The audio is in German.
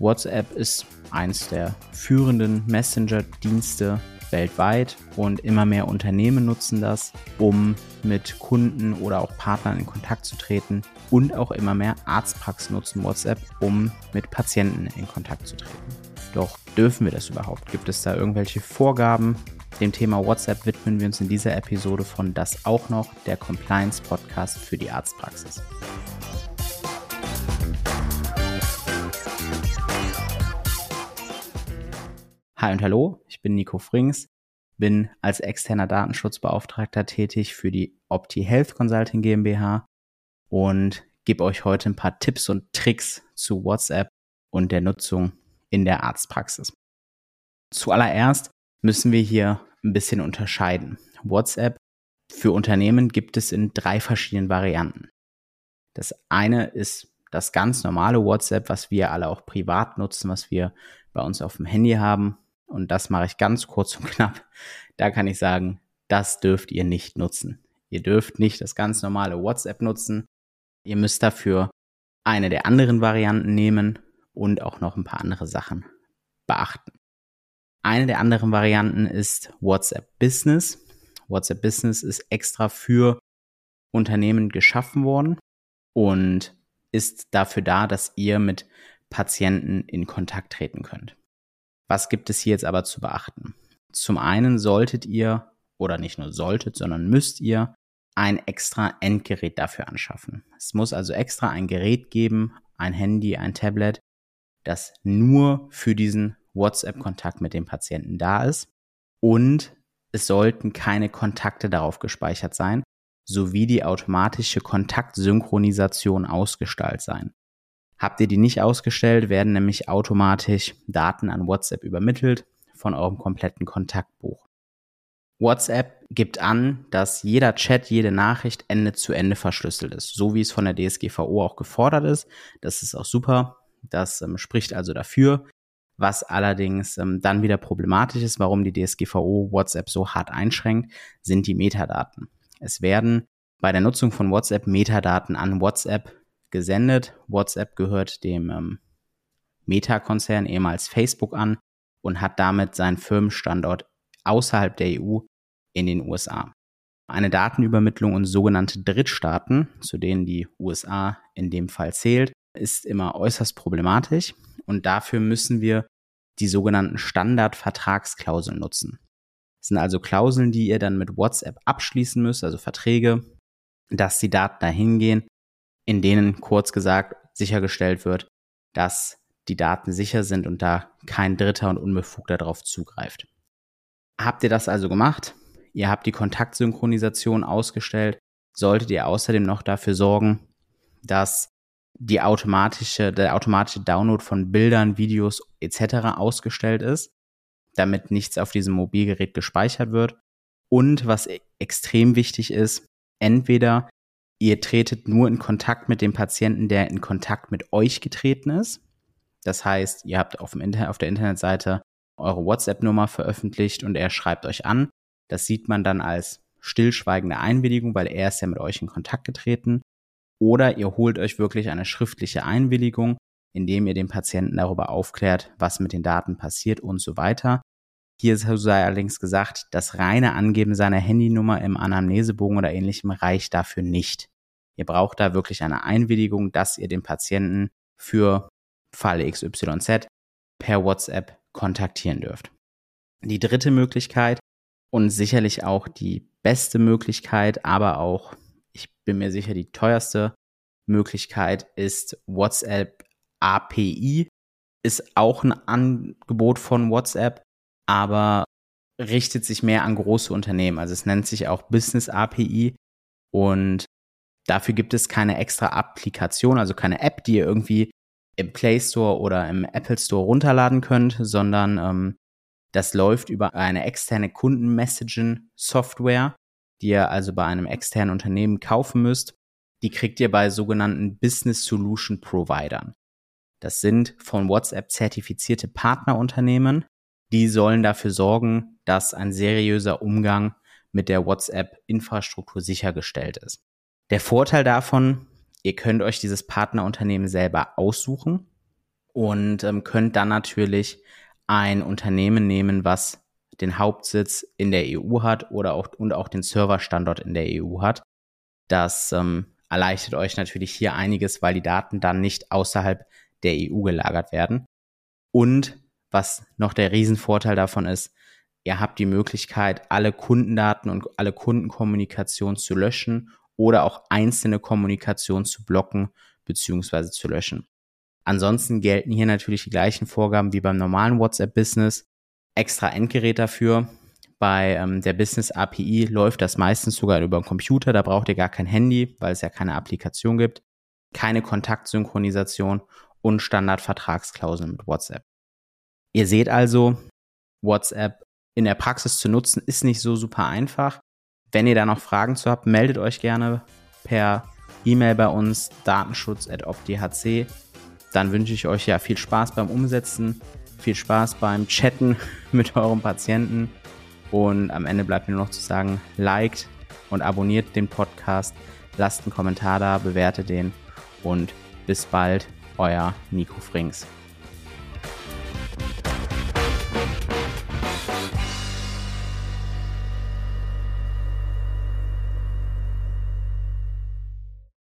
WhatsApp ist eins der führenden Messenger-Dienste weltweit und immer mehr Unternehmen nutzen das, um mit Kunden oder auch Partnern in Kontakt zu treten und auch immer mehr Arztpraxen nutzen WhatsApp, um mit Patienten in Kontakt zu treten. Doch dürfen wir das überhaupt? Gibt es da irgendwelche Vorgaben? Dem Thema WhatsApp widmen wir uns in dieser Episode von Das auch noch, der Compliance Podcast für die Arztpraxis. Hi und hallo, ich bin Nico Frings, bin als externer Datenschutzbeauftragter tätig für die Opti Health Consulting GmbH und gebe euch heute ein paar Tipps und Tricks zu WhatsApp und der Nutzung in der Arztpraxis. Zuallererst müssen wir hier ein bisschen unterscheiden. WhatsApp für Unternehmen gibt es in drei verschiedenen Varianten. Das eine ist das ganz normale WhatsApp, was wir alle auch privat nutzen, was wir bei uns auf dem Handy haben und das mache ich ganz kurz und knapp, da kann ich sagen, das dürft ihr nicht nutzen. Ihr dürft nicht das ganz normale WhatsApp nutzen. Ihr müsst dafür eine der anderen Varianten nehmen und auch noch ein paar andere Sachen beachten. Eine der anderen Varianten ist WhatsApp Business. WhatsApp Business ist extra für Unternehmen geschaffen worden und ist dafür da, dass ihr mit Patienten in Kontakt treten könnt. Was gibt es hier jetzt aber zu beachten? Zum einen solltet ihr, oder nicht nur solltet, sondern müsst ihr ein extra Endgerät dafür anschaffen. Es muss also extra ein Gerät geben, ein Handy, ein Tablet, das nur für diesen WhatsApp-Kontakt mit dem Patienten da ist. Und es sollten keine Kontakte darauf gespeichert sein, sowie die automatische Kontaktsynchronisation ausgestaltet sein. Habt ihr die nicht ausgestellt, werden nämlich automatisch Daten an WhatsApp übermittelt von eurem kompletten Kontaktbuch. WhatsApp gibt an, dass jeder Chat, jede Nachricht Ende zu Ende verschlüsselt ist, so wie es von der DSGVO auch gefordert ist. Das ist auch super. Das ähm, spricht also dafür. Was allerdings ähm, dann wieder problematisch ist, warum die DSGVO WhatsApp so hart einschränkt, sind die Metadaten. Es werden bei der Nutzung von WhatsApp Metadaten an WhatsApp gesendet. WhatsApp gehört dem ähm, Meta-Konzern, ehemals Facebook, an und hat damit seinen Firmenstandort außerhalb der EU in den USA. Eine Datenübermittlung in sogenannte Drittstaaten, zu denen die USA in dem Fall zählt, ist immer äußerst problematisch und dafür müssen wir die sogenannten Standardvertragsklauseln nutzen. Das sind also Klauseln, die ihr dann mit WhatsApp abschließen müsst, also Verträge, dass die Daten dahin gehen in denen kurz gesagt sichergestellt wird, dass die Daten sicher sind und da kein Dritter und Unbefugter darauf zugreift. Habt ihr das also gemacht? Ihr habt die Kontaktsynchronisation ausgestellt, solltet ihr außerdem noch dafür sorgen, dass die automatische, der automatische Download von Bildern, Videos etc. ausgestellt ist, damit nichts auf diesem Mobilgerät gespeichert wird. Und was e-, extrem wichtig ist, entweder ihr tretet nur in Kontakt mit dem Patienten, der in Kontakt mit euch getreten ist. Das heißt, ihr habt auf, auf der Internetseite eure WhatsApp-Nummer veröffentlicht und er schreibt euch an. Das sieht man dann als stillschweigende Einwilligung, weil er ist ja mit euch in Kontakt getreten. Oder ihr holt euch wirklich eine schriftliche Einwilligung, indem ihr den Patienten darüber aufklärt, was mit den Daten passiert und so weiter. Hier sei allerdings gesagt, das reine Angeben seiner Handynummer im Anamnesebogen oder ähnlichem reicht dafür nicht. Ihr braucht da wirklich eine Einwilligung, dass ihr den Patienten für Fall XYZ per WhatsApp kontaktieren dürft. Die dritte Möglichkeit und sicherlich auch die beste Möglichkeit, aber auch, ich bin mir sicher, die teuerste Möglichkeit ist WhatsApp API. Ist auch ein Angebot von WhatsApp, aber richtet sich mehr an große Unternehmen. Also es nennt sich auch Business API und Dafür gibt es keine extra Applikation, also keine App, die ihr irgendwie im Play Store oder im Apple Store runterladen könnt, sondern ähm, das läuft über eine externe Kundenmessaging-Software, die ihr also bei einem externen Unternehmen kaufen müsst. Die kriegt ihr bei sogenannten Business Solution Providern. Das sind von WhatsApp zertifizierte Partnerunternehmen. Die sollen dafür sorgen, dass ein seriöser Umgang mit der WhatsApp-Infrastruktur sichergestellt ist. Der Vorteil davon, ihr könnt euch dieses Partnerunternehmen selber aussuchen. und ähm, könnt dann natürlich ein Unternehmen nehmen, was den Hauptsitz in der EU hat oder auch und auch den Serverstandort in der EU hat. Das ähm, erleichtert euch natürlich hier einiges, weil die Daten dann nicht außerhalb der EU gelagert werden. Und was noch der Riesenvorteil davon ist, ihr habt die Möglichkeit, alle Kundendaten und alle Kundenkommunikation zu löschen oder auch einzelne Kommunikation zu blocken bzw. zu löschen. Ansonsten gelten hier natürlich die gleichen Vorgaben wie beim normalen WhatsApp-Business. Extra Endgerät dafür. Bei ähm, der Business API läuft das meistens sogar über den Computer. Da braucht ihr gar kein Handy, weil es ja keine Applikation gibt. Keine Kontaktsynchronisation und Standardvertragsklauseln mit WhatsApp. Ihr seht also, WhatsApp in der Praxis zu nutzen ist nicht so super einfach. Wenn ihr da noch Fragen zu habt, meldet euch gerne per E-Mail bei uns datenschutz.opdhc. Dann wünsche ich euch ja viel Spaß beim Umsetzen, viel Spaß beim Chatten mit eurem Patienten und am Ende bleibt mir nur noch zu sagen, liked und abonniert den Podcast, lasst einen Kommentar da, bewertet den und bis bald, euer Nico Frings.